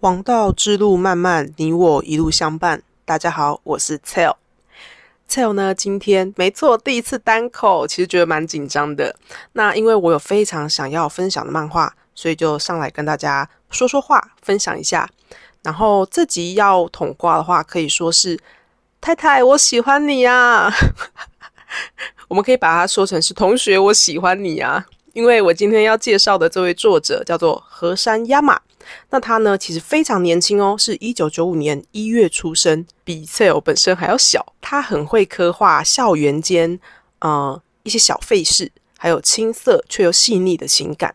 王道之路漫漫，你我一路相伴。大家好，我是 Tell。Tell 呢，今天没错，第一次单口，其实觉得蛮紧张的。那因为我有非常想要分享的漫画，所以就上来跟大家说说话，分享一下。然后这集要统挂的话，可以说是太太，我喜欢你呀。我们可以把它说成是同学，我喜欢你啊。因为我今天要介绍的这位作者叫做河山亚马，那他呢其实非常年轻哦，是一九九五年一月出生，比 Cell 本身还要小。他很会刻画校园间呃一些小费事，还有青涩却又细腻的情感。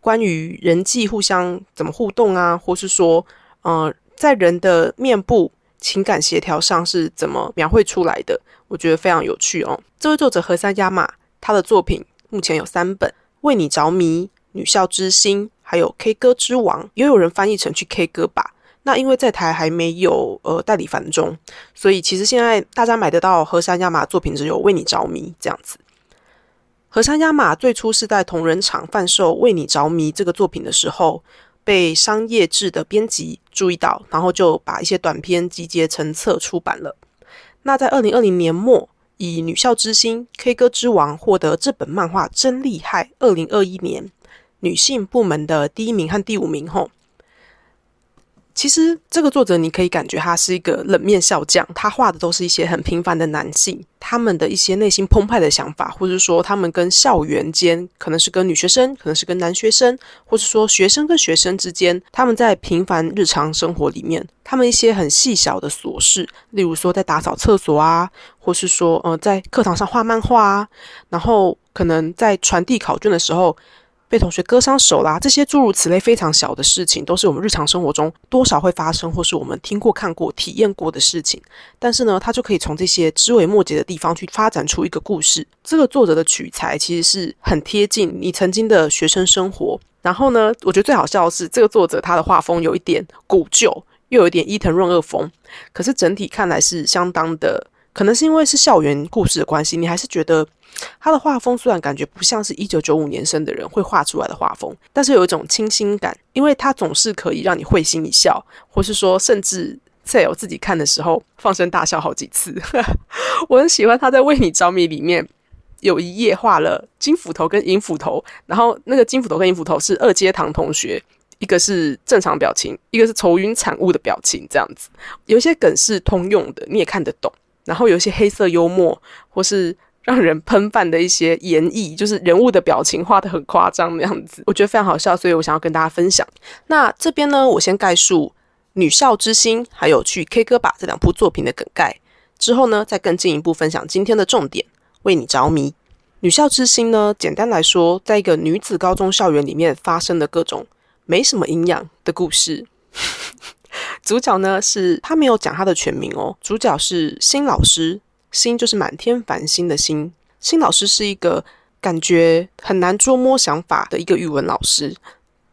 关于人际互相怎么互动啊，或是说呃在人的面部情感协调上是怎么描绘出来的，我觉得非常有趣哦。这位作者河山亚马，他的作品目前有三本。为你着迷，女校之星，还有 K 歌之王，也有人翻译成去 K 歌吧。那因为在台还没有呃代理繁中，所以其实现在大家买得到和山亚马作品只有为你着迷这样子。和山亚马最初是在同人厂贩售为你着迷这个作品的时候，被商业制的编辑注意到，然后就把一些短篇集结成册出版了。那在二零二零年末。以女校之星 K 歌之王获得这本漫画真厉害！二零二一年女性部门的第一名和第五名吼。其实这个作者，你可以感觉他是一个冷面笑匠。他画的都是一些很平凡的男性，他们的一些内心澎湃的想法，或者说他们跟校园间，可能是跟女学生，可能是跟男学生，或者说学生跟学生之间，他们在平凡日常生活里面，他们一些很细小的琐事，例如说在打扫厕所啊，或是说呃在课堂上画漫画啊，然后可能在传递考卷的时候。被同学割伤手啦，这些诸如此类非常小的事情，都是我们日常生活中多少会发生，或是我们听过、看过、体验过的事情。但是呢，他就可以从这些枝微末节的地方去发展出一个故事。这个作者的取材其实是很贴近你曾经的学生生活。然后呢，我觉得最好笑的是，这个作者他的画风有一点古旧，又有一点伊藤润二风，可是整体看来是相当的。可能是因为是校园故事的关系，你还是觉得他的画风虽然感觉不像是一九九五年生的人会画出来的画风，但是有一种清新感，因为他总是可以让你会心一笑，或是说甚至在有自己看的时候放声大笑好几次。我很喜欢他在《为你着迷》里面有一页画了金斧头跟银斧头，然后那个金斧头跟银斧头是二阶堂同学，一个是正常表情，一个是愁云惨雾的表情，这样子有一些梗是通用的，你也看得懂。然后有一些黑色幽默，或是让人喷饭的一些演绎，就是人物的表情画的很夸张的样子，我觉得非常好笑，所以我想要跟大家分享。那这边呢，我先概述《女校之星》还有《去 K 歌吧》这两部作品的梗概，之后呢，再更进一步分享今天的重点。为你着迷，《女校之星》呢，简单来说，在一个女子高中校园里面发生的各种没什么营养的故事。主角呢是他没有讲他的全名哦。主角是新老师，新就是满天繁星的星。新老师是一个感觉很难捉摸想法的一个语文老师。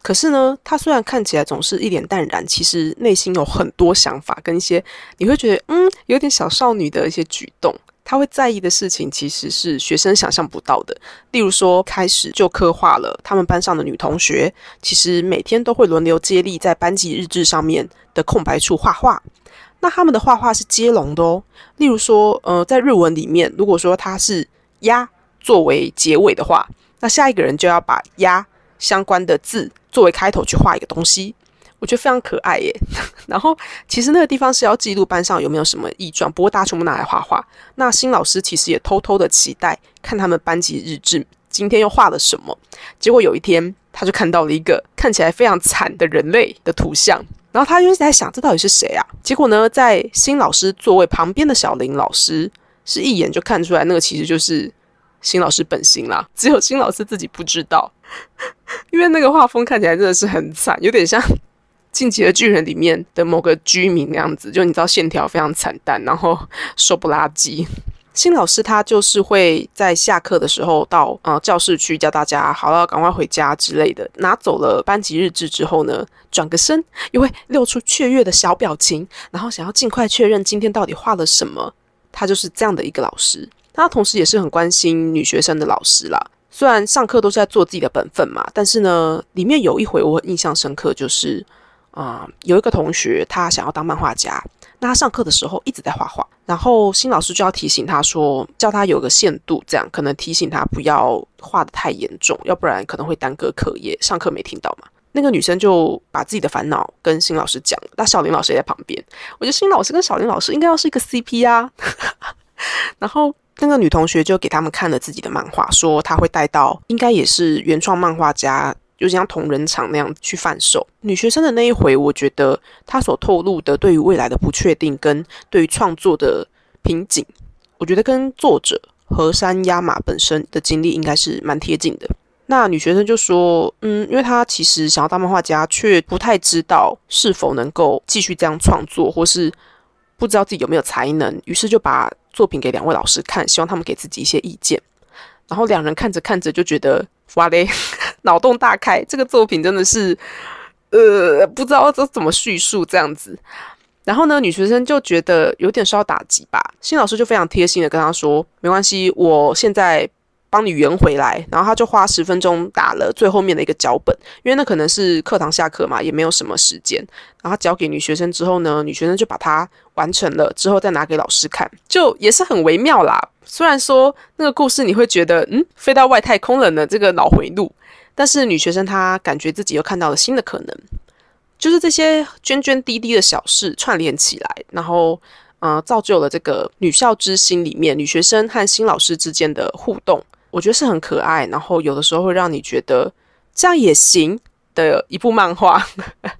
可是呢，他虽然看起来总是一脸淡然，其实内心有很多想法跟一些你会觉得嗯有点小少女的一些举动。他会在意的事情其实是学生想象不到的，例如说开始就刻画了他们班上的女同学，其实每天都会轮流接力在班级日志上面的空白处画画。那他们的画画是接龙的哦，例如说，呃，在日文里面，如果说它是“鸭”作为结尾的话，那下一个人就要把“鸭”相关的字作为开头去画一个东西。我觉得非常可爱耶。然后其实那个地方是要记录班上有没有什么异状，不过大家全部拿来画画。那新老师其实也偷偷的期待看他们班级日志今天又画了什么。结果有一天他就看到了一个看起来非常惨的人类的图像，然后他就是在想这到底是谁啊？结果呢，在新老师座位旁边的小林老师是一眼就看出来那个其实就是新老师本心啦。只有新老师自己不知道，因为那个画风看起来真的是很惨，有点像。进击的巨人里面的某个居民那样子，就你知道线条非常惨淡，然后瘦不拉几。新老师他就是会在下课的时候到呃教室去叫大家好了，赶快回家之类的。拿走了班级日志之后呢，转个身又会露出雀跃的小表情，然后想要尽快确认今天到底画了什么。他就是这样的一个老师，他同时也是很关心女学生的老师啦。虽然上课都是在做自己的本分嘛，但是呢，里面有一回我印象深刻，就是。啊，有一个同学他想要当漫画家，他上课的时候一直在画画，然后新老师就要提醒他说，叫他有个限度，这样可能提醒他不要画的太严重，要不然可能会耽搁课业。上课没听到嘛？那个女生就把自己的烦恼跟新老师讲，那小林老师也在旁边。我觉得新老师跟小林老师应该要是一个 CP 啊。然后那个女同学就给他们看了自己的漫画，说她会带到，应该也是原创漫画家，就像同人场那样去贩售。女学生的那一回，我觉得她所透露的对于未来的不确定跟对于创作的瓶颈，我觉得跟作者河山压马本身的经历应该是蛮贴近的。那女学生就说：“嗯，因为她其实想要当漫画家，却不太知道是否能够继续这样创作，或是不知道自己有没有才能，于是就把作品给两位老师看，希望他们给自己一些意见。然后两人看着看着就觉得哇嘞，脑洞大开，这个作品真的是呃，不知道这怎么叙述这样子。然后呢，女学生就觉得有点受到打击吧。新老师就非常贴心的跟她说：没关系，我现在。”帮你圆回来，然后他就花十分钟打了最后面的一个脚本，因为那可能是课堂下课嘛，也没有什么时间。然后交给女学生之后呢，女学生就把它完成了，之后再拿给老师看，就也是很微妙啦。虽然说那个故事你会觉得，嗯，飞到外太空了呢，这个脑回路，但是女学生她感觉自己又看到了新的可能，就是这些涓涓滴滴的小事串联起来，然后嗯，造就了这个女校之心里面女学生和新老师之间的互动。我觉得是很可爱，然后有的时候会让你觉得这样也行的一部漫画。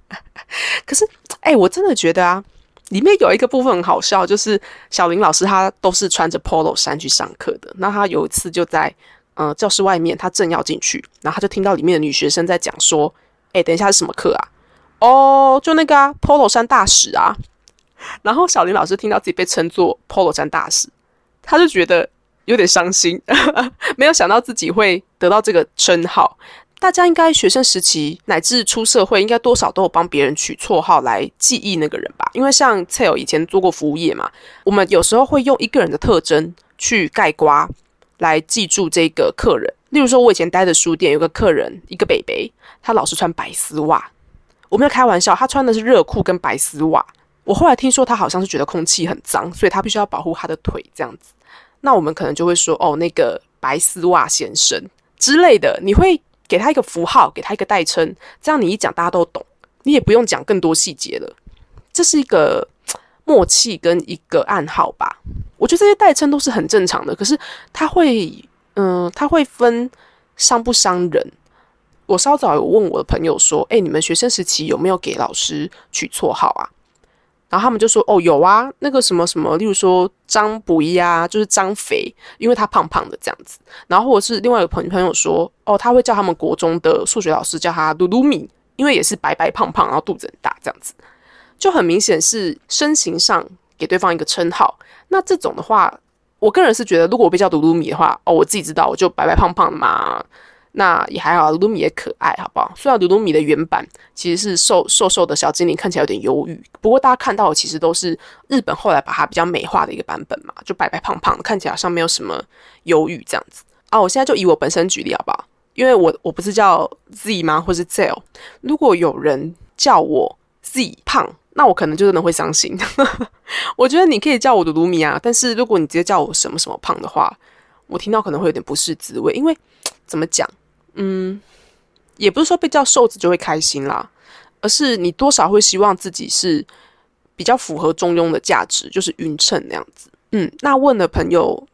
可是，哎，我真的觉得啊，里面有一个部分很好笑，就是小林老师他都是穿着 polo 衫去上课的。那他有一次就在嗯教室外面，他正要进去，然后他就听到里面的女学生在讲说：“哎，等一下是什么课啊？哦，就那个啊，polo 衫大使啊。”然后小林老师听到自己被称作 polo 衫大使，他就觉得。有点伤心，没有想到自己会得到这个称号。大家应该学生时期乃至出社会，应该多少都有帮别人取绰号来记忆那个人吧？因为像 Tell 以前做过服务业嘛，我们有时候会用一个人的特征去盖瓜来记住这个客人。例如说，我以前待的书店有个客人，一个北北，他老是穿白丝袜。我没有开玩笑，他穿的是热裤跟白丝袜。我后来听说他好像是觉得空气很脏，所以他必须要保护他的腿这样子。那我们可能就会说，哦，那个白丝袜先生之类的，你会给他一个符号，给他一个代称，这样你一讲大家都懂，你也不用讲更多细节了。这是一个默契跟一个暗号吧。我觉得这些代称都是很正常的，可是他会，嗯，他会分伤不伤人。我稍早有问我的朋友说，哎，你们学生时期有没有给老师取绰号啊？然后他们就说：“哦，有啊，那个什么什么，例如说张不一啊，就是张肥，因为他胖胖的这样子。然后或者是另外有朋朋友说，哦，他会叫他们国中的数学老师叫他鲁鲁米，因为也是白白胖胖，然后肚子很大这样子，就很明显是身形上给对方一个称号。那这种的话，我个人是觉得，如果我被叫鲁鲁米的话，哦，我自己知道，我就白白胖胖的嘛。”那也还好，鲁米也可爱，好不好？虽然鲁鲁米的原版其实是瘦瘦瘦的小精灵，看起来有点忧郁。不过大家看到的其实都是日本后来把它比较美化的一个版本嘛，就白白胖胖的，看起来好像没有什么忧郁这样子啊。我现在就以我本身举例好不好？因为我我不是叫 Z 吗，或是 Zell？如果有人叫我 Z 胖，那我可能就真的会伤心。我觉得你可以叫我的鲁米啊，但是如果你直接叫我什么什么胖的话，我听到可能会有点不是滋味，因为怎么讲？嗯，也不是说被叫瘦子就会开心啦，而是你多少会希望自己是比较符合中庸的价值，就是匀称那样子。嗯，那问了朋友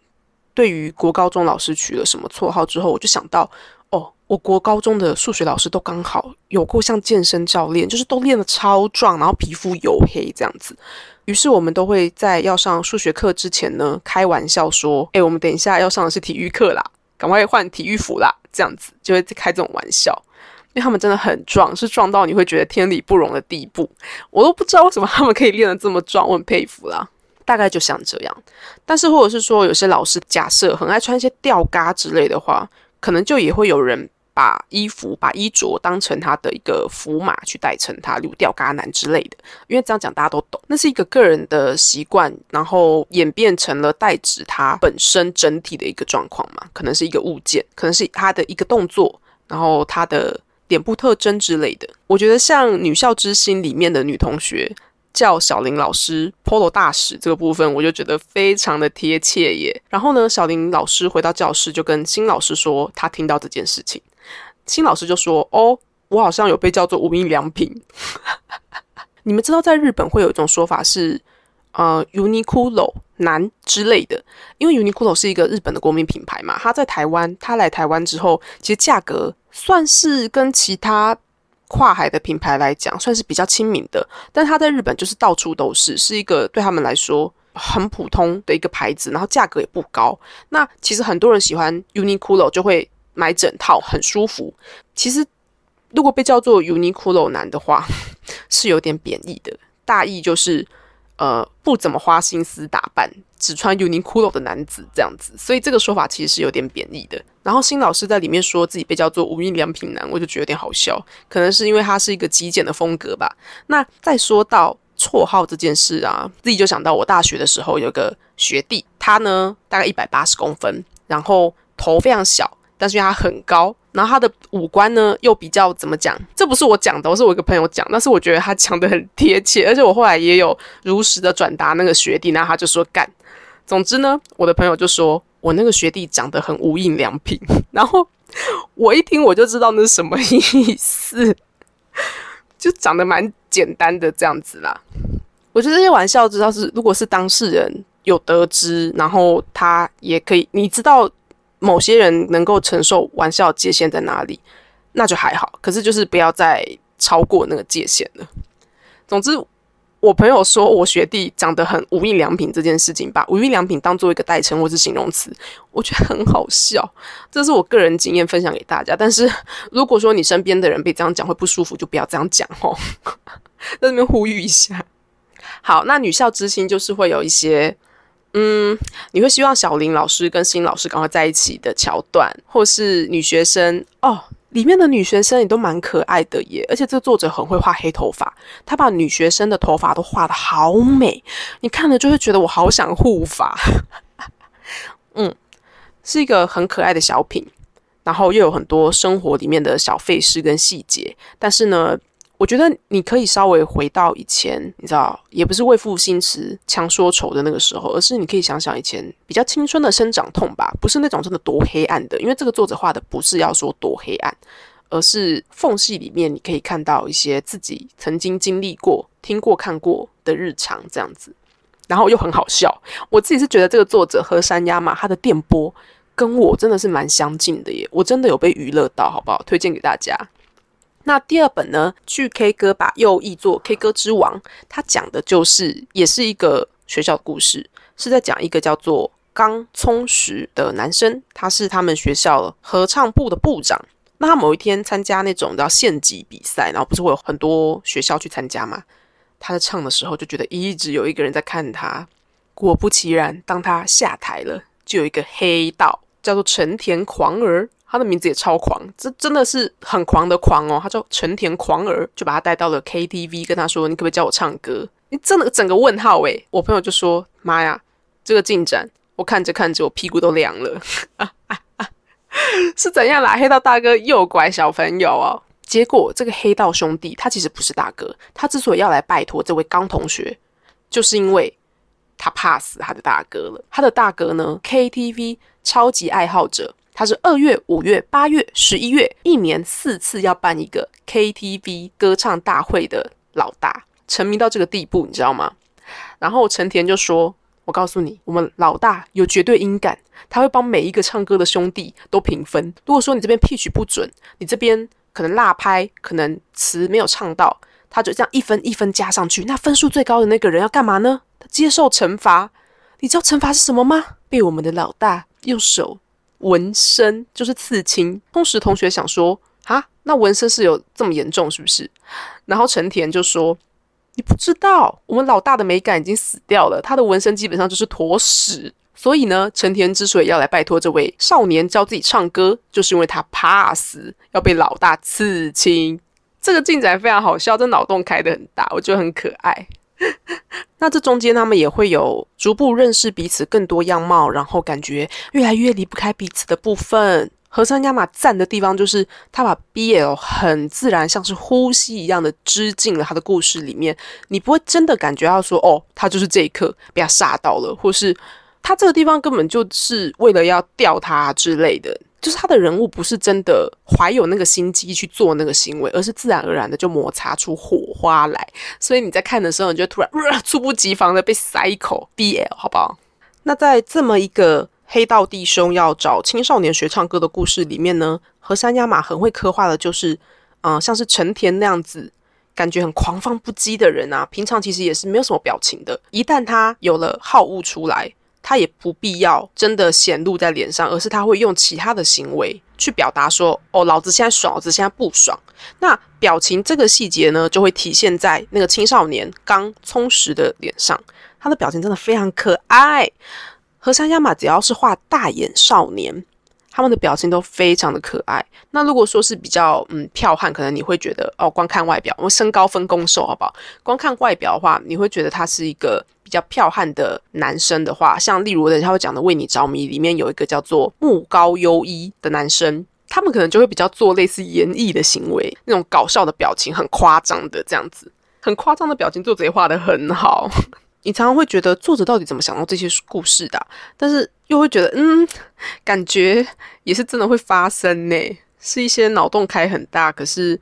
对于国高中老师取了什么绰号之后，我就想到，哦，我国高中的数学老师都刚好有过像健身教练，就是都练得超壮，然后皮肤黝黑这样子。于是我们都会在要上数学课之前呢，开玩笑说，哎，我们等一下要上的是体育课啦。赶快换体育服啦！这样子就会开这种玩笑，因为他们真的很壮，是壮到你会觉得天理不容的地步。我都不知道为什么他们可以练得这么壮，我很佩服啦。大概就像这样，但是或者是说，有些老师假设很爱穿一些吊嘎之类的话，可能就也会有人。把衣服、把衣着当成他的一个符码去代称他，如吊嘎男之类的。因为这样讲大家都懂，那是一个个人的习惯，然后演变成了代指他本身整体的一个状况嘛。可能是一个物件，可能是他的一个动作，然后他的脸部特征之类的。我觉得像《女校之星》里面的女同学叫小林老师 Polo 大使这个部分，我就觉得非常的贴切耶。然后呢，小林老师回到教室就跟新老师说他听到这件事情，新老师就说：“哦，我好像有被叫做无印良品。”你们知道在日本会有一种说法是？呃，Uniqlo 男之类的，因为 Uniqlo 是一个日本的国民品牌嘛，它在台湾，它来台湾之后，其实价格算是跟其他跨海的品牌来讲，算是比较亲民的。但它在日本就是到处都是，是一个对他们来说很普通的一个牌子，然后价格也不高。那其实很多人喜欢 Uniqlo 就会买整套，很舒服。其实如果被叫做 Uniqlo 男的话，是有点贬义的，大意就是。呃，不怎么花心思打扮，只穿 Uniqlo 的男子这样子，所以这个说法其实是有点贬义的。然后新老师在里面说自己被叫做无印良品男，我就觉得有点好笑，可能是因为他是一个极简的风格吧。那再说到绰号这件事啊，自己就想到我大学的时候有个学弟，他呢大概一百八十公分，然后头非常小。但是因为他很高，然后他的五官呢又比较怎么讲？这不是我讲的，是我一个朋友讲。但是我觉得他讲的很贴切，而且我后来也有如实的转达那个学弟，然后他就说干。总之呢，我的朋友就说我那个学弟长得很无印良品，然后我一听我就知道那是什么意思，就长得蛮简单的这样子啦。我觉得这些玩笑，知道是如果是当事人有得知，然后他也可以，你知道。某些人能够承受玩笑界限在哪里，那就还好。可是就是不要再超过那个界限了。总之，我朋友说我学弟长得很无印良品这件事情，把无印良品当做一个代称或是形容词，我觉得很好笑。这是我个人经验分享给大家。但是如果说你身边的人被这样讲会不舒服，就不要这样讲哦。在这边呼吁一下。好，那女校之星就是会有一些。嗯，你会希望小林老师跟新老师赶快在一起的桥段，或是女学生哦，里面的女学生也都蛮可爱的耶。而且这个作者很会画黑头发，他把女学生的头发都画的好美，你看了就会觉得我好想护发。嗯，是一个很可爱的小品，然后又有很多生活里面的小费事跟细节，但是呢。我觉得你可以稍微回到以前，你知道，也不是为赋新词强说愁的那个时候，而是你可以想想以前比较青春的生长痛吧，不是那种真的多黑暗的，因为这个作者画的不是要说多黑暗，而是缝隙里面你可以看到一些自己曾经经历过、听过、看过的日常这样子，然后又很好笑。我自己是觉得这个作者和山鸭嘛，他的电波跟我真的是蛮相近的耶，我真的有被娱乐到，好不好？推荐给大家。那第二本呢？去 K 歌吧，又译作 K 歌之王。他讲的就是也是一个学校的故事，是在讲一个叫做刚聪实的男生，他是他们学校合唱部的部长。那他某一天参加那种叫县级比赛，然后不是会有很多学校去参加吗？他在唱的时候就觉得一直有一个人在看他。果不其然，当他下台了，就有一个黑道叫做成田狂儿。他的名字也超狂，这真的是很狂的狂哦。他叫成田狂儿，就把他带到了 KTV，跟他说：“你可不可以教我唱歌？”你真的整个问号诶。我朋友就说：“妈呀，这个进展，我看着看着，我屁股都凉了。是怎样啦？黑道大哥诱拐小朋友哦？结果这个黑道兄弟他其实不是大哥，他之所以要来拜托这位刚同学，就是因为他怕死他的大哥了。他的大哥呢，KTV 超级爱好者。他是二月、五月、八月、十一月，一年四次要办一个 KTV 歌唱大会的老大，沉迷到这个地步，你知道吗？然后陈田就说：“我告诉你，我们老大有绝对音感，他会帮每一个唱歌的兄弟都评分。如果说你这边 P 曲不准，你这边可能落拍，可能词没有唱到，他就这样一分一分加上去。那分数最高的那个人要干嘛呢？他接受惩罚。你知道惩罚是什么吗？被我们的老大用手。”纹身就是刺青。当时同学想说啊，那纹身是有这么严重是不是？然后陈田就说：“你不知道，我们老大的美感已经死掉了，他的纹身基本上就是坨屎。所以呢，陈田之所以要来拜托这位少年教自己唱歌，就是因为他怕死要被老大刺青。这个进展非常好笑，这脑洞开得很大，我觉得很可爱。” 那这中间他们也会有逐步认识彼此更多样貌，然后感觉越来越离不开彼此的部分。和山亚马赞的地方就是他把 BL 很自然，像是呼吸一样的织进了他的故事里面，你不会真的感觉到说，哦，他就是这一刻被他杀到了，或是他这个地方根本就是为了要吊他之类的，就是他的人物不是真的怀有那个心机去做那个行为，而是自然而然的就摩擦出火花来，所以你在看的时候，你就突然猝不及防的被塞一口 BL，好不好？那在这么一个。黑道弟兄要找青少年学唱歌的故事里面呢，和山亚马很会刻画的，就是嗯，像是成田那样子，感觉很狂放不羁的人啊。平常其实也是没有什么表情的，一旦他有了好恶出来，他也不必要真的显露在脸上，而是他会用其他的行为去表达说：“哦，老子现在爽，老子现在不爽。”那表情这个细节呢，就会体现在那个青少年刚充实的脸上，他的表情真的非常可爱。和山亚马只要是画大眼少年，他们的表情都非常的可爱。那如果说是比较嗯剽悍，可能你会觉得哦，光看外表，我身高分公瘦，好不好？光看外表的话，你会觉得他是一个比较剽悍的男生的话，像例如等下会讲的《为你着迷》里面有一个叫做木高优一的男生，他们可能就会比较做类似演绎的行为，那种搞笑的表情，很夸张的这样子，很夸张的表情，作者也画的很好。你常常会觉得作者到底怎么想到这些故事的？但是又会觉得，嗯，感觉也是真的会发生呢，是一些脑洞开很大，可是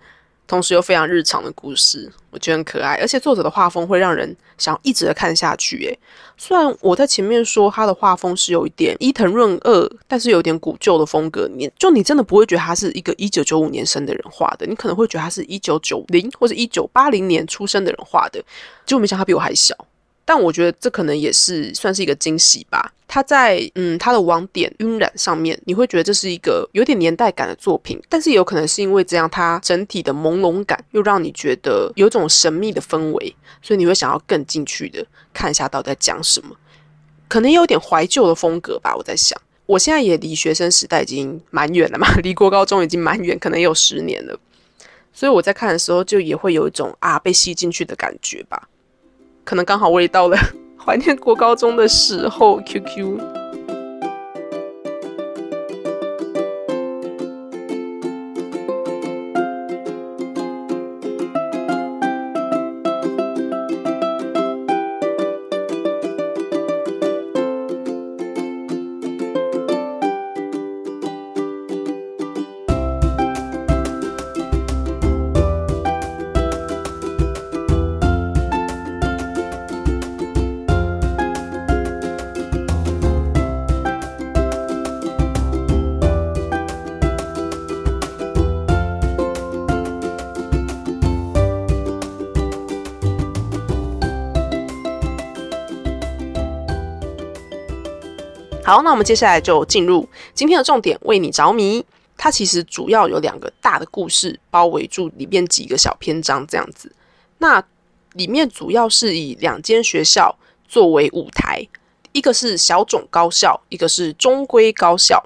同时又非常日常的故事，我觉得很可爱。而且作者的画风会让人想要一直的看下去。诶，虽然我在前面说他的画风是有一点伊藤润二，但是有点古旧的风格。你就你真的不会觉得他是一个一九九五年生的人画的，你可能会觉得他是一九九零或者一九八零年出生的人画的。结果没想到他比我还小。但我觉得这可能也是算是一个惊喜吧。他在嗯他的网点晕染上面，你会觉得这是一个有点年代感的作品，但是也有可能是因为这样，它整体的朦胧感又让你觉得有种神秘的氛围，所以你会想要更进去的看一下到底在讲什么。可能有点怀旧的风格吧。我在想，我现在也离学生时代已经蛮远了嘛，离国高中已经蛮远，可能有十年了。所以我在看的时候，就也会有一种啊被吸进去的感觉吧。可能刚好我也到了 怀念国高中的时候，QQ。好，那我们接下来就进入今天的重点。为你着迷，它其实主要有两个大的故事包围住里面几个小篇章这样子。那里面主要是以两间学校作为舞台，一个是小种高校，一个是中规高校。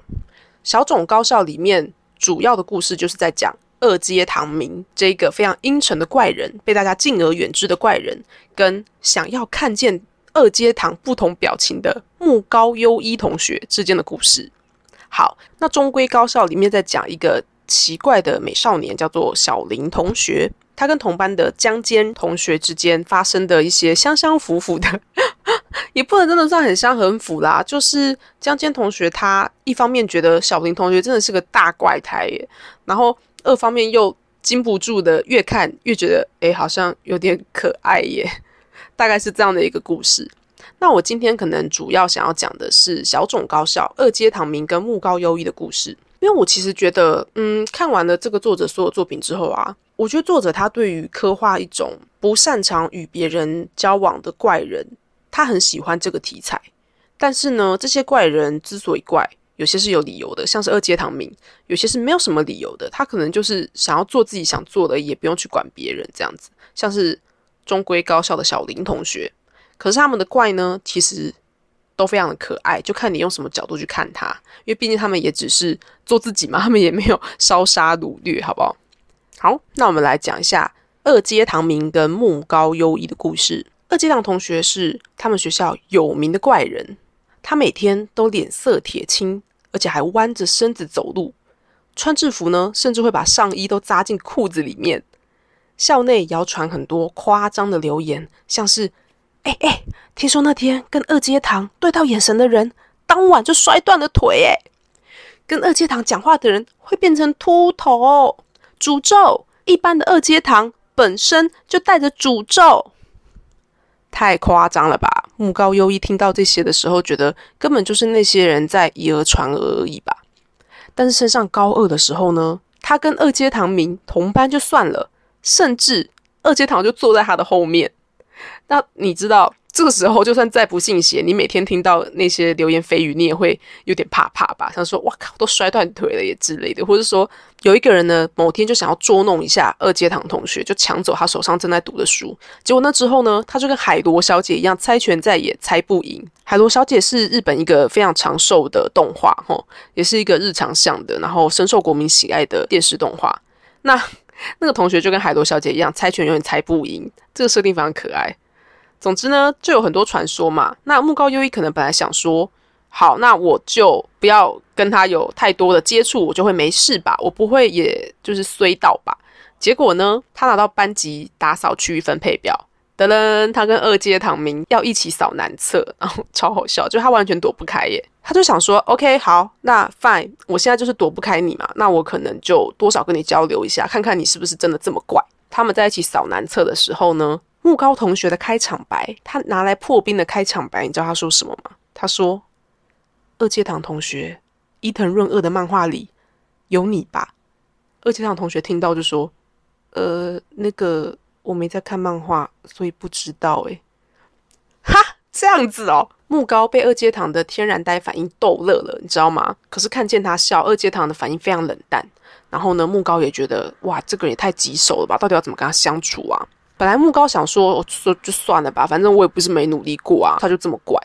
小种高校里面主要的故事就是在讲二阶堂明这个非常阴沉的怪人，被大家敬而远之的怪人，跟想要看见。二阶堂不同表情的木高优一同学之间的故事。好，那中规高校里面在讲一个奇怪的美少年，叫做小林同学。他跟同班的江间同学之间发生的一些相相符符的，也不能真的算很相很符啦。就是江间同学他一方面觉得小林同学真的是个大怪胎耶，然后二方面又禁不住的越看越觉得，哎，好像有点可爱耶。大概是这样的一个故事。那我今天可能主要想要讲的是小种高校二阶堂明跟木高优一的故事，因为我其实觉得，嗯，看完了这个作者所有作品之后啊，我觉得作者他对于刻画一种不擅长与别人交往的怪人，他很喜欢这个题材。但是呢，这些怪人之所以怪，有些是有理由的，像是二阶堂明；有些是没有什么理由的，他可能就是想要做自己想做的，也不用去管别人这样子，像是。中规高校的小林同学，可是他们的怪呢，其实都非常的可爱，就看你用什么角度去看他，因为毕竟他们也只是做自己嘛，他们也没有烧杀掳掠，好不好？好，那我们来讲一下二阶堂明跟木高优一的故事。二阶堂同学是他们学校有名的怪人，他每天都脸色铁青，而且还弯着身子走路，穿制服呢，甚至会把上衣都扎进裤子里面。校内谣传很多夸张的留言，像是：“哎哎，听说那天跟二阶堂对到眼神的人，当晚就摔断了腿。哎，跟二阶堂讲话的人会变成秃头，诅咒。一般的二阶堂本身就带着诅咒，太夸张了吧？”木高优一听到这些的时候，觉得根本就是那些人在以讹传讹而已吧。但是升上高二的时候呢，他跟二阶堂明同班就算了。甚至二阶堂就坐在他的后面，那你知道这个时候就算再不信邪，你每天听到那些流言蜚语，你也会有点怕怕吧？像说“哇靠，都摔断腿了”也之类的，或者说有一个人呢，某天就想要捉弄一下二阶堂同学，就抢走他手上正在读的书。结果那之后呢，他就跟海螺小姐一样，猜拳再也猜不赢。海螺小姐是日本一个非常长寿的动画，吼，也是一个日常向的，然后深受国民喜爱的电视动画。那那个同学就跟海螺小姐一样，猜拳永远猜不赢，这个设定非常可爱。总之呢，就有很多传说嘛。那木高优一可能本来想说，好，那我就不要跟他有太多的接触，我就会没事吧，我不会也就是衰到吧。结果呢，他拿到班级打扫区域分配表。噔噔，他跟二阶堂明要一起扫男厕，然后超好笑，就他完全躲不开耶。他就想说，OK，好，那 Fine，我现在就是躲不开你嘛，那我可能就多少跟你交流一下，看看你是不是真的这么怪。他们在一起扫男厕的时候呢，木高同学的开场白，他拿来破冰的开场白，你知道他说什么吗？他说：“二阶堂同学，伊藤润二的漫画里有你吧？”二阶堂同学听到就说：“呃，那个。”我没在看漫画，所以不知道哎。哈，这样子哦。木高被二阶堂的天然呆反应逗乐了，你知道吗？可是看见他笑，二阶堂的反应非常冷淡。然后呢，木高也觉得哇，这个人也太棘手了吧？到底要怎么跟他相处啊？本来木高想说，说就算了吧，反正我也不是没努力过啊。他就这么怪。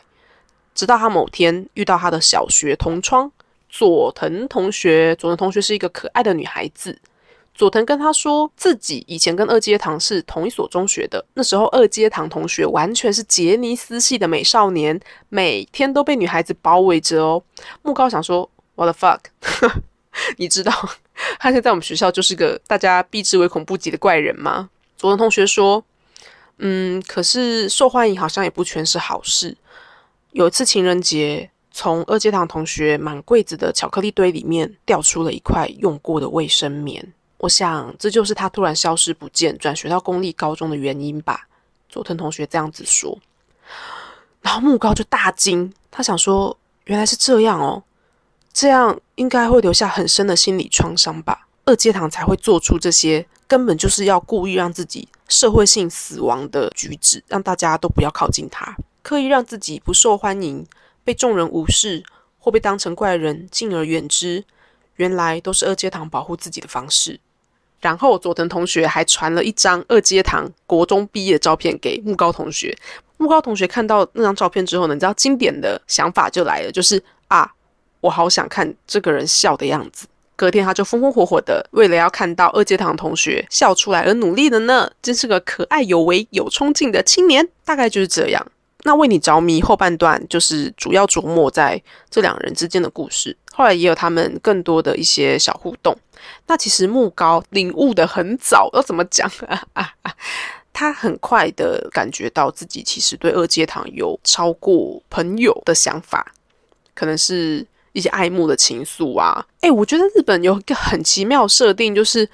直到他某天遇到他的小学同窗佐藤同学，佐藤同学是一个可爱的女孩子。佐藤跟他说自己以前跟二阶堂是同一所中学的，那时候二阶堂同学完全是杰尼斯系的美少年，每天都被女孩子包围着哦。木高想说，What the fuck？你知道他现在在我们学校就是个大家避之唯恐不及的怪人吗？佐藤同学说，嗯，可是受欢迎好像也不全是好事。有一次情人节，从二阶堂同学满柜子的巧克力堆里面掉出了一块用过的卫生棉。我想，这就是他突然消失不见，转学到公立高中的原因吧。佐藤同学这样子说，然后木高就大惊，他想说，原来是这样哦，这样应该会留下很深的心理创伤吧。二阶堂才会做出这些，根本就是要故意让自己社会性死亡的举止，让大家都不要靠近他，刻意让自己不受欢迎，被众人无视，或被当成怪人，敬而远之。原来都是二阶堂保护自己的方式。然后佐藤同学还传了一张二阶堂国中毕业的照片给木高同学。木高同学看到那张照片之后呢，你知道经典的想法就来了，就是啊，我好想看这个人笑的样子。隔天他就风风火火的，为了要看到二阶堂同学笑出来而努力的呢，真是个可爱有为有冲劲的青年。大概就是这样。那为你着迷后半段就是主要琢磨在这两人之间的故事，后来也有他们更多的一些小互动。那其实木高领悟的很早，要怎么讲啊？他很快的感觉到自己其实对二阶堂有超过朋友的想法，可能是一些爱慕的情愫啊。诶，我觉得日本有一个很奇妙设定，就是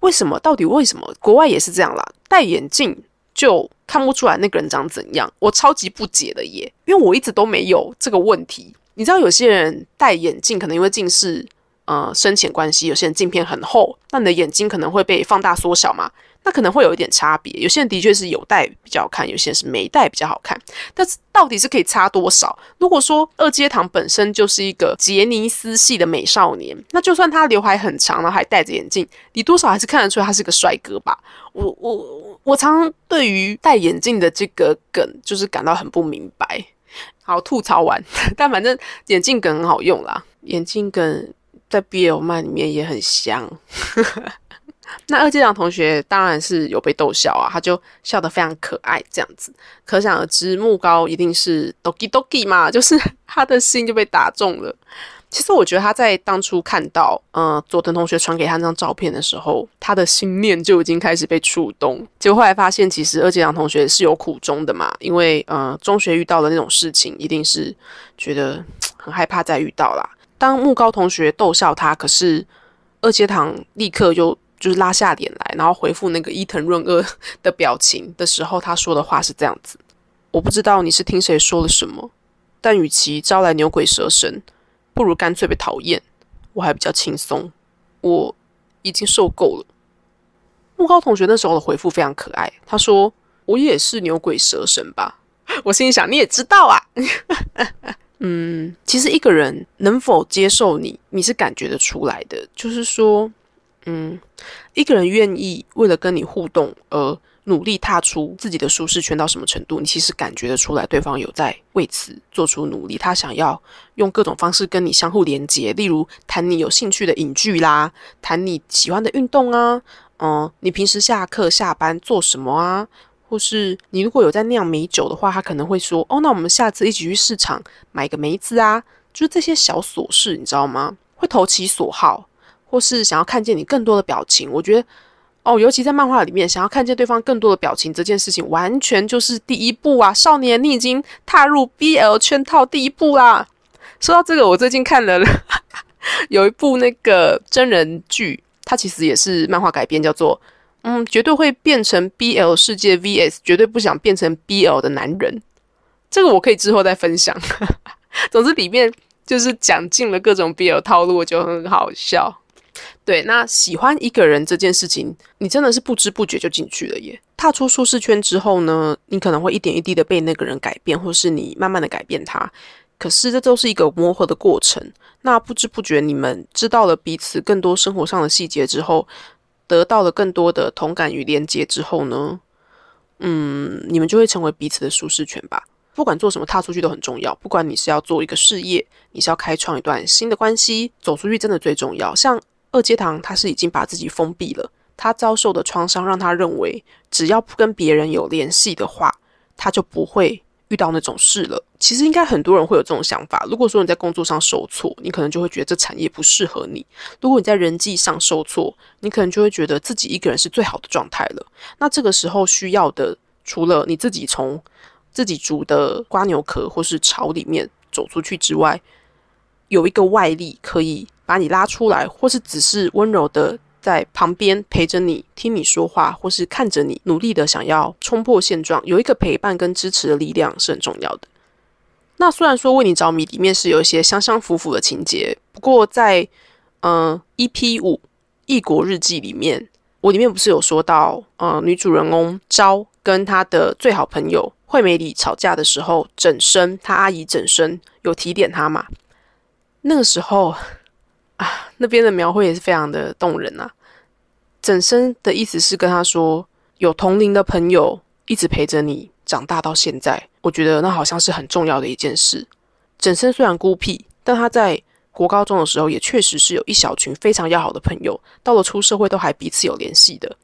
为什么？到底为什么？国外也是这样啦，戴眼镜就看不出来那个人长怎样。我超级不解的耶，因为我一直都没有这个问题。你知道有些人戴眼镜可能因为近视。呃，深浅关系，有些人镜片很厚，那你的眼睛可能会被放大缩小嘛？那可能会有一点差别。有些人的确是有戴比较好看，有些人是没戴比较好看。但是到底是可以差多少？如果说二阶堂本身就是一个杰尼斯系的美少年，那就算他刘海很长，然后还戴着眼镜，你多少还是看得出来他是个帅哥吧？我我我常常对于戴眼镜的这个梗就是感到很不明白。好，吐槽完，但反正眼镜梗很好用啦，眼镜梗。在 BL 漫里面也很香。那二阶堂同学当然是有被逗笑啊，他就笑得非常可爱，这样子，可想而知木高一定是 doki doki 嘛，就是他的心就被打中了。其实我觉得他在当初看到呃佐藤同学传给他那张照片的时候，他的心念就已经开始被触动。结果后来发现，其实二阶堂同学是有苦衷的嘛，因为呃中学遇到的那种事情，一定是觉得很害怕再遇到啦。当木高同学逗笑他，可是二阶堂立刻就就是拉下脸来，然后回复那个伊藤润二 的表情的时候，他说的话是这样子：我不知道你是听谁说了什么，但与其招来牛鬼蛇神。不如干脆被讨厌，我还比较轻松。我已经受够了。木高同学那时候的回复非常可爱，他说：“我也是牛鬼蛇神吧？” 我心里想：“你也知道啊。”嗯，其实一个人能否接受你，你是感觉得出来的。就是说，嗯，一个人愿意为了跟你互动而。努力踏出自己的舒适圈到什么程度？你其实感觉得出来，对方有在为此做出努力。他想要用各种方式跟你相互连接，例如谈你有兴趣的影剧啦，谈你喜欢的运动啊，嗯，你平时下课下班做什么啊？或是你如果有在酿美酒的话，他可能会说：“哦，那我们下次一起去市场买个梅子啊。”就是这些小琐事，你知道吗？会投其所好，或是想要看见你更多的表情。我觉得。哦，尤其在漫画里面，想要看见对方更多的表情这件事情，完全就是第一步啊！少年，你已经踏入 BL 圈套第一步啦。说到这个，我最近看了 有一部那个真人剧，它其实也是漫画改编，叫做“嗯，绝对会变成 BL 世界 VS 绝对不想变成 BL 的男人”。这个我可以之后再分享。总之，里面就是讲尽了各种 BL 套路，我觉得很好笑。对，那喜欢一个人这件事情，你真的是不知不觉就进去了耶。踏出舒适圈之后呢，你可能会一点一滴的被那个人改变，或是你慢慢的改变他。可是这都是一个磨合的过程。那不知不觉，你们知道了彼此更多生活上的细节之后，得到了更多的同感与连接之后呢，嗯，你们就会成为彼此的舒适圈吧。不管做什么，踏出去都很重要。不管你是要做一个事业，你是要开创一段新的关系，走出去真的最重要。像。二阶堂他是已经把自己封闭了，他遭受的创伤让他认为，只要不跟别人有联系的话，他就不会遇到那种事了。其实应该很多人会有这种想法。如果说你在工作上受挫，你可能就会觉得这产业不适合你；如果你在人际上受挫，你可能就会觉得自己一个人是最好的状态了。那这个时候需要的，除了你自己从自己煮的瓜牛壳或是巢里面走出去之外，有一个外力可以。把你拉出来，或是只是温柔的在旁边陪着你，听你说话，或是看着你努力的想要冲破现状，有一个陪伴跟支持的力量是很重要的。那虽然说为你着迷里面是有一些相相符符的情节，不过在嗯 EP 五异国日记里面，我里面不是有说到，呃，女主人公昭跟她的最好朋友惠美里吵架的时候，整身她阿姨整身有提点她嘛，那个时候。啊，那边的描绘也是非常的动人啊！整身的意思是跟他说，有同龄的朋友一直陪着你长大到现在，我觉得那好像是很重要的一件事。整身虽然孤僻，但他在国高中的时候也确实是有一小群非常要好的朋友，到了出社会都还彼此有联系的。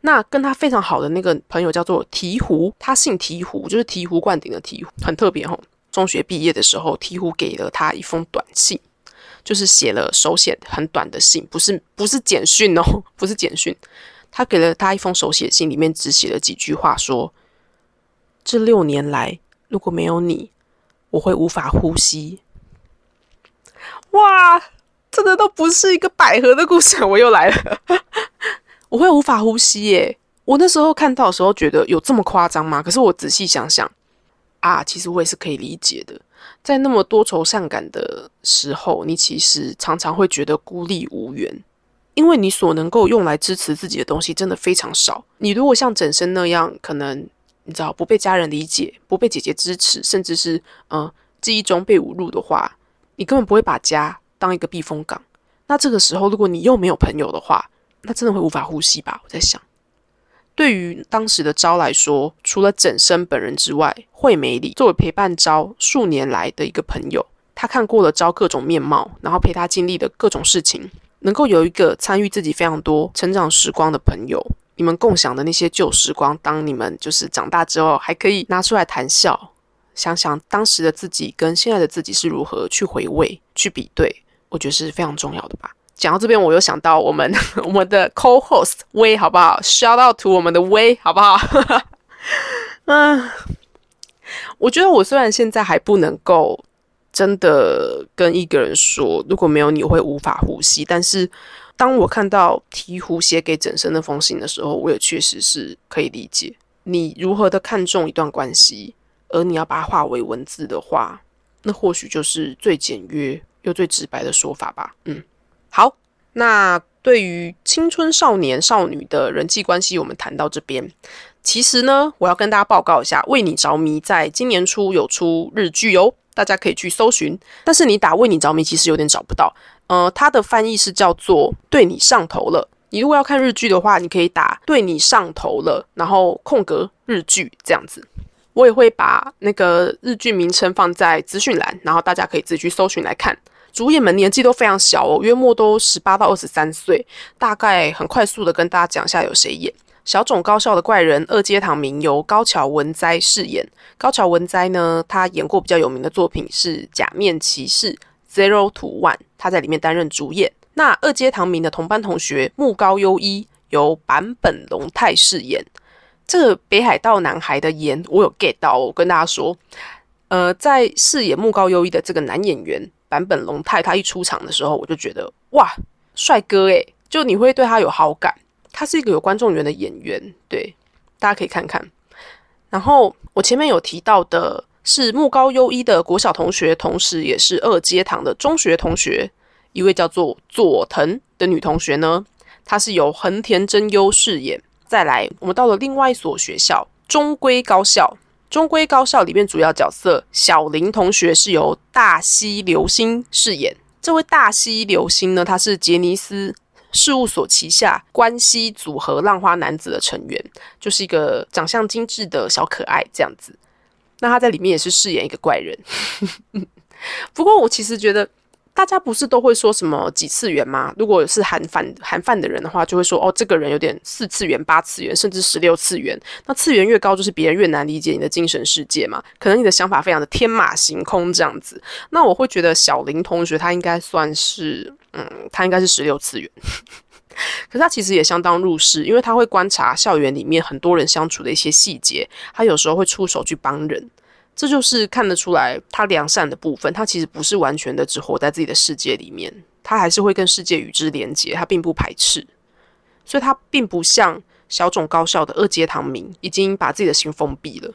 那跟他非常好的那个朋友叫做醍醐，他姓醍醐，就是醍醐灌顶的醍醐，很特别哦。中学毕业的时候，醍醐给了他一封短信。就是写了手写很短的信，不是不是简讯哦，不是简讯。他给了他一封手写信，里面只写了几句话，说：“这六年来，如果没有你，我会无法呼吸。”哇，真的都不是一个百合的故事，我又来了，我会无法呼吸耶！我那时候看到的时候，觉得有这么夸张吗？可是我仔细想想，啊，其实我也是可以理解的。在那么多愁善感的时候，你其实常常会觉得孤立无援，因为你所能够用来支持自己的东西真的非常少。你如果像整身那样，可能你知道不被家人理解，不被姐姐支持，甚至是嗯记忆中被侮辱的话，你根本不会把家当一个避风港。那这个时候，如果你又没有朋友的话，那真的会无法呼吸吧？我在想。对于当时的昭来说，除了整身本人之外，惠美里作为陪伴昭数年来的一个朋友，他看过了昭各种面貌，然后陪他经历的各种事情，能够有一个参与自己非常多成长时光的朋友，你们共享的那些旧时光，当你们就是长大之后还可以拿出来谈笑，想想当时的自己跟现在的自己是如何去回味、去比对，我觉得是非常重要的吧。讲到这边，我又想到我们 我们的 co-host 威，好不好？Shout out to 我们的威，好不好？嗯，我觉得我虽然现在还不能够真的跟一个人说，如果没有你我会无法呼吸，但是当我看到鹈鹕写给整生那封信的时候，我也确实是可以理解你如何的看重一段关系，而你要把它化为文字的话，那或许就是最简约又最直白的说法吧。嗯。好，那对于青春少年少女的人际关系，我们谈到这边。其实呢，我要跟大家报告一下，《为你着迷》在今年初有出日剧哦，大家可以去搜寻。但是你打“为你着迷”，其实有点找不到。呃，它的翻译是叫做“对你上头了”。你如果要看日剧的话，你可以打“对你上头了”，然后空格日剧这样子。我也会把那个日剧名称放在资讯栏，然后大家可以自己去搜寻来看。主演们年纪都非常小哦，约莫都十八到二十三岁。大概很快速的跟大家讲一下有谁演小种高校的怪人二阶堂明由高桥文哉饰演。高桥文哉呢，他演过比较有名的作品是《假面骑士 Zero to One》，他在里面担任主演。那二阶堂明的同班同学木高优一由坂本龙太饰演。这个北海道男孩的颜我有 get 到，我跟大家说，呃，在饰演木高优一的这个男演员。坂本龙太他一出场的时候，我就觉得哇，帅哥诶，就你会对他有好感。他是一个有观众缘的演员，对，大家可以看看。然后我前面有提到的是木高优一的国小同学，同时也是二阶堂的中学同学，一位叫做佐藤的女同学呢，她是由横田真优饰演。再来，我们到了另外一所学校——中规高校。中规高校里面主要角色小林同学是由大西流星饰演。这位大西流星呢，他是杰尼斯事务所旗下关西组合浪花男子的成员，就是一个长相精致的小可爱这样子。那他在里面也是饰演一个怪人。不过我其实觉得。大家不是都会说什么几次元吗？如果是韩范韩范的人的话，就会说哦，这个人有点四次元、八次元，甚至十六次元。那次元越高，就是别人越难理解你的精神世界嘛。可能你的想法非常的天马行空这样子。那我会觉得小林同学他应该算是，嗯，他应该是十六次元。可是他其实也相当入世，因为他会观察校园里面很多人相处的一些细节，他有时候会出手去帮人。这就是看得出来他良善的部分，他其实不是完全的只活在自己的世界里面，他还是会跟世界与之连接，他并不排斥，所以他并不像小种高校的二阶堂明，已经把自己的心封闭了。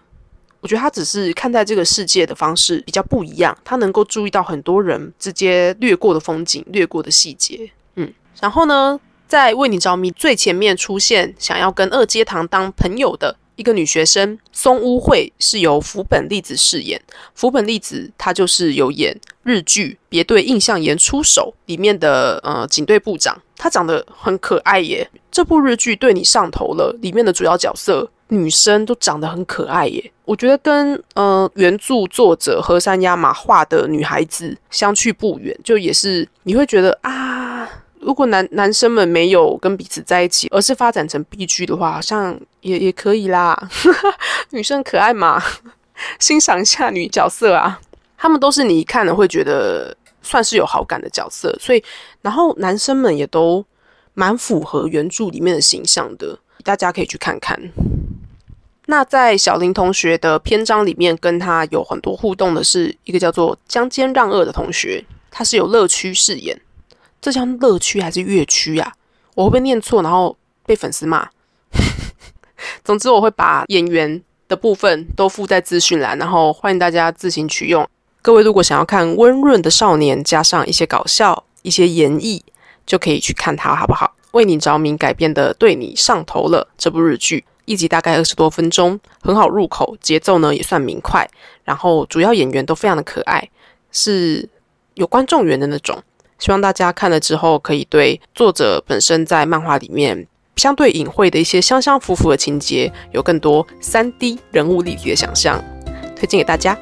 我觉得他只是看待这个世界的方式比较不一样，他能够注意到很多人直接略过的风景、略过的细节。嗯，然后呢，在为你着迷最前面出现，想要跟二阶堂当朋友的。一个女学生松屋惠是由福本丽子饰演。福本丽子她就是有演日剧《别对印象岩出手》里面的呃警队部长，她长得很可爱耶。这部日剧对你上头了，里面的主要角色女生都长得很可爱耶。我觉得跟呃原著作者河山亚马画的女孩子相去不远，就也是你会觉得啊。如果男男生们没有跟彼此在一起，而是发展成 B G 的话，好像也也可以啦。女生可爱嘛，欣赏一下女角色啊。他们都是你一看了会觉得算是有好感的角色，所以然后男生们也都蛮符合原著里面的形象的，大家可以去看看。那在小林同学的篇章里面，跟他有很多互动的是一个叫做江间让二的同学，他是有乐趣饰演。这叫乐区还是乐区呀？我会不会念错，然后被粉丝骂？总之，我会把演员的部分都附在资讯栏，然后欢迎大家自行取用。各位如果想要看温润的少年，加上一些搞笑、一些演绎，就可以去看它，好不好？为你着迷改编的《对你上头了》这部日剧，一集大概二十多分钟，很好入口，节奏呢也算明快，然后主要演员都非常的可爱，是有观众缘的那种。希望大家看了之后，可以对作者本身在漫画里面相对隐晦的一些相相符符的情节，有更多三 D 人物立体的想象，推荐给大家。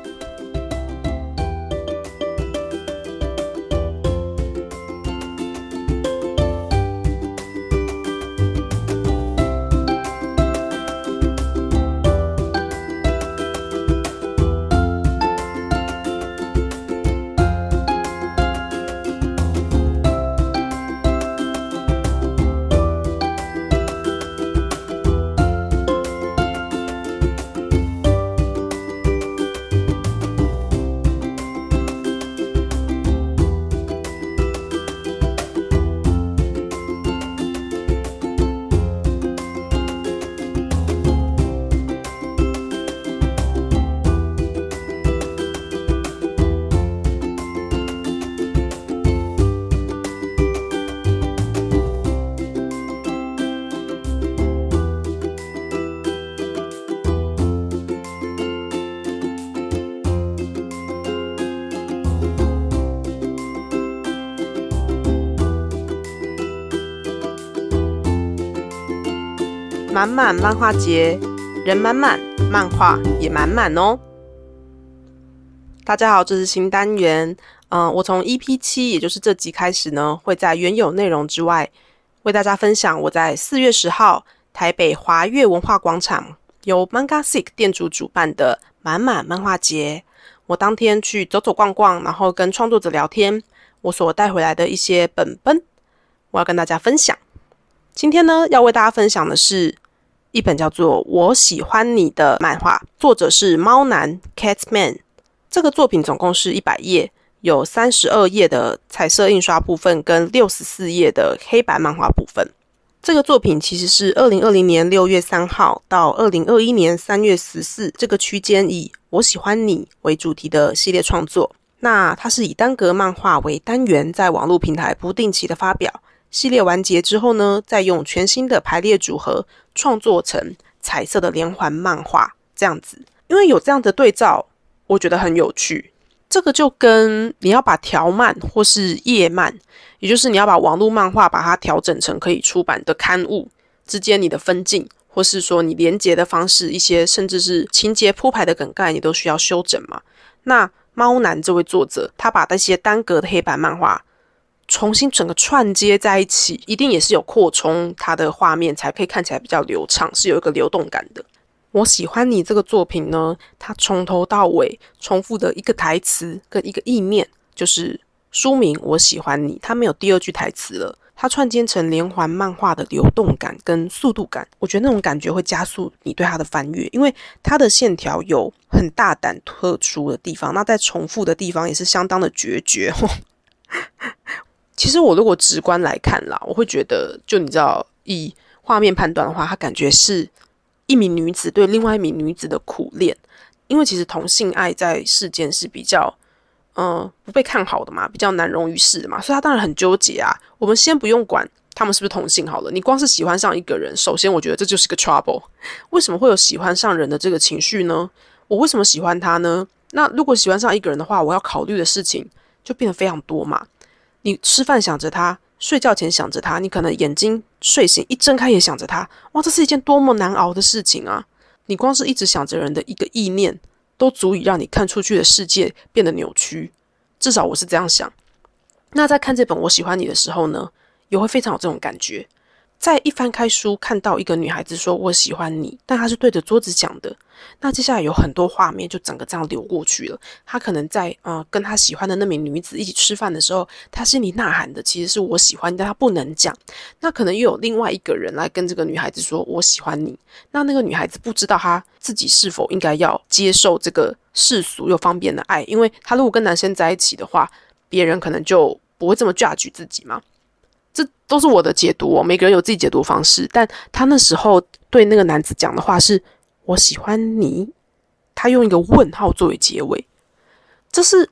满满漫画节，人满满，漫画也满满哦。大家好，这是新单元。嗯，我从 EP 七，也就是这集开始呢，会在原有内容之外，为大家分享我在四月十号台北华悦文化广场由 Manga Sick 店主主办的满满漫画节。我当天去走走逛逛，然后跟创作者聊天，我所带回来的一些本本，我要跟大家分享。今天呢，要为大家分享的是一本叫做《我喜欢你》的漫画，作者是猫男 Catman。这个作品总共是一百页，有三十二页的彩色印刷部分，跟六十四页的黑白漫画部分。这个作品其实是二零二零年六月三号到二零二一年三月十四这个区间，以《我喜欢你》为主题的系列创作。那它是以单格漫画为单元，在网络平台不定期的发表。系列完结之后呢，再用全新的排列组合创作成彩色的连环漫画，这样子。因为有这样的对照，我觉得很有趣。这个就跟你要把条漫或是页漫，也就是你要把网络漫画把它调整成可以出版的刊物之间，你的分镜或是说你连接的方式，一些甚至是情节铺排的梗概，你都需要修整嘛。那猫男这位作者，他把那些单格的黑白漫画。重新整个串接在一起，一定也是有扩充它的画面，才可以看起来比较流畅，是有一个流动感的。我喜欢你这个作品呢，它从头到尾重复的一个台词跟一个意念，就是书名“我喜欢你”，它没有第二句台词了。它串接成连环漫画的流动感跟速度感，我觉得那种感觉会加速你对它的翻阅，因为它的线条有很大胆特殊的地方，那在重复的地方也是相当的决绝。其实我如果直观来看啦，我会觉得，就你知道，以画面判断的话，他感觉是一名女子对另外一名女子的苦恋。因为其实同性爱在世间是比较，嗯，不被看好的嘛，比较难容于世的嘛，所以他当然很纠结啊。我们先不用管他们是不是同性好了，你光是喜欢上一个人，首先我觉得这就是个 trouble。为什么会有喜欢上人的这个情绪呢？我为什么喜欢他呢？那如果喜欢上一个人的话，我要考虑的事情就变得非常多嘛。你吃饭想着他，睡觉前想着他，你可能眼睛睡醒一睁开也想着他。哇，这是一件多么难熬的事情啊！你光是一直想着人的一个意念，都足以让你看出去的世界变得扭曲。至少我是这样想。那在看这本我喜欢你的时候呢，也会非常有这种感觉。在一翻开书，看到一个女孩子说“我喜欢你”，但她是对着桌子讲的。那接下来有很多画面就整个这样流过去了。她可能在呃跟她喜欢的那名女子一起吃饭的时候，她心里呐喊的其实是“我喜欢”，但她不能讲。那可能又有另外一个人来跟这个女孩子说“我喜欢你”。那那个女孩子不知道她自己是否应该要接受这个世俗又方便的爱，因为她如果跟男生在一起的话，别人可能就不会这么 judge 自己嘛。这都是我的解读哦，每个人有自己解读方式。但他那时候对那个男子讲的话是“我喜欢你”，他用一个问号作为结尾，这是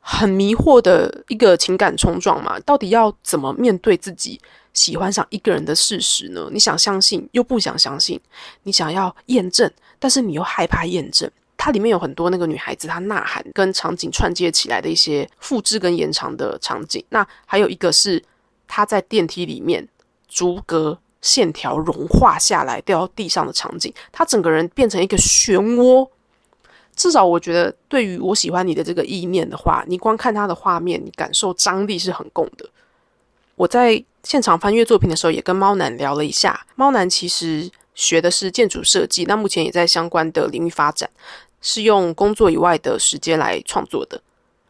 很迷惑的一个情感冲撞嘛？到底要怎么面对自己喜欢上一个人的事实呢？你想相信又不想相信，你想要验证，但是你又害怕验证。它里面有很多那个女孩子她呐喊跟场景串接起来的一些复制跟延长的场景。那还有一个是。他在电梯里面，逐格线条融化下来掉到地上的场景，他整个人变成一个漩涡。至少我觉得，对于我喜欢你的这个意念的话，你光看他的画面，你感受张力是很够的。我在现场翻阅作品的时候，也跟猫男聊了一下。猫男其实学的是建筑设计，那目前也在相关的领域发展，是用工作以外的时间来创作的。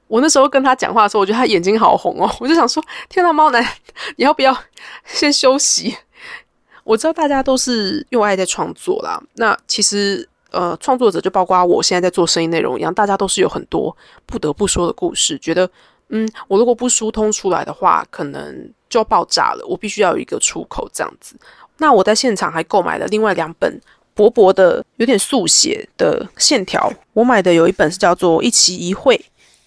我那时候跟他讲话的时候，我觉得他眼睛好红哦，我就想说：天呐，猫男，你要不要先休息？我知道大家都是用爱在创作啦。那其实，呃，创作者就包括我现在在做生意内容一样，大家都是有很多不得不说的故事。觉得，嗯，我如果不疏通出来的话，可能就爆炸了。我必须要有一个出口，这样子。那我在现场还购买了另外两本薄薄的、有点速写的线条。我买的有一本是叫做《一期一会》。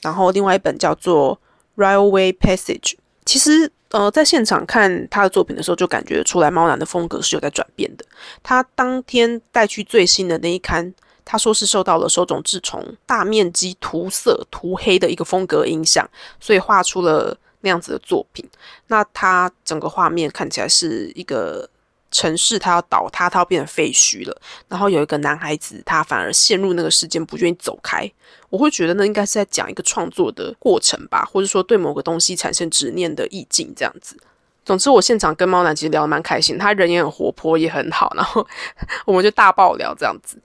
然后另外一本叫做《Railway Passage》，其实呃，在现场看他的作品的时候，就感觉出来猫男的风格是有在转变的。他当天带去最新的那一刊，他说是受到了手冢治虫大面积涂色涂黑的一个风格影响，所以画出了那样子的作品。那他整个画面看起来是一个城市它要倒塌，它要变成废墟了。然后有一个男孩子，他反而陷入那个事件，不愿意走开。我会觉得那应该是在讲一个创作的过程吧，或者说对某个东西产生执念的意境这样子。总之，我现场跟猫男其实聊得蛮开心，他人也很活泼，也很好。然后我们就大爆聊这样子。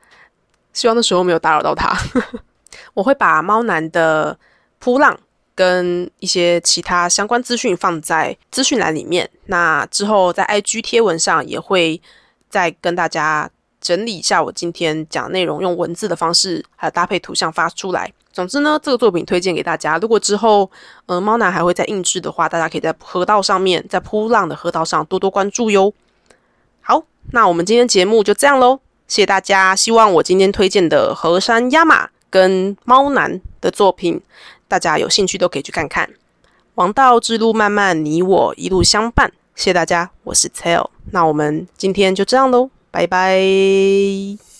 希望那时候没有打扰到他。我会把猫男的扑浪。跟一些其他相关资讯放在资讯栏里面。那之后在 IG 贴文上也会再跟大家整理一下我今天讲内容，用文字的方式还有搭配图像发出来。总之呢，这个作品推荐给大家。如果之后呃猫男还会再印制的话，大家可以在河道上面，在扑浪的河道上多多关注哟。好，那我们今天节目就这样喽，谢谢大家。希望我今天推荐的河山亚马跟猫男的作品。大家有兴趣都可以去看看，《王道之路漫漫，你我一路相伴》。谢谢大家，我是 Tell，那我们今天就这样喽，拜拜。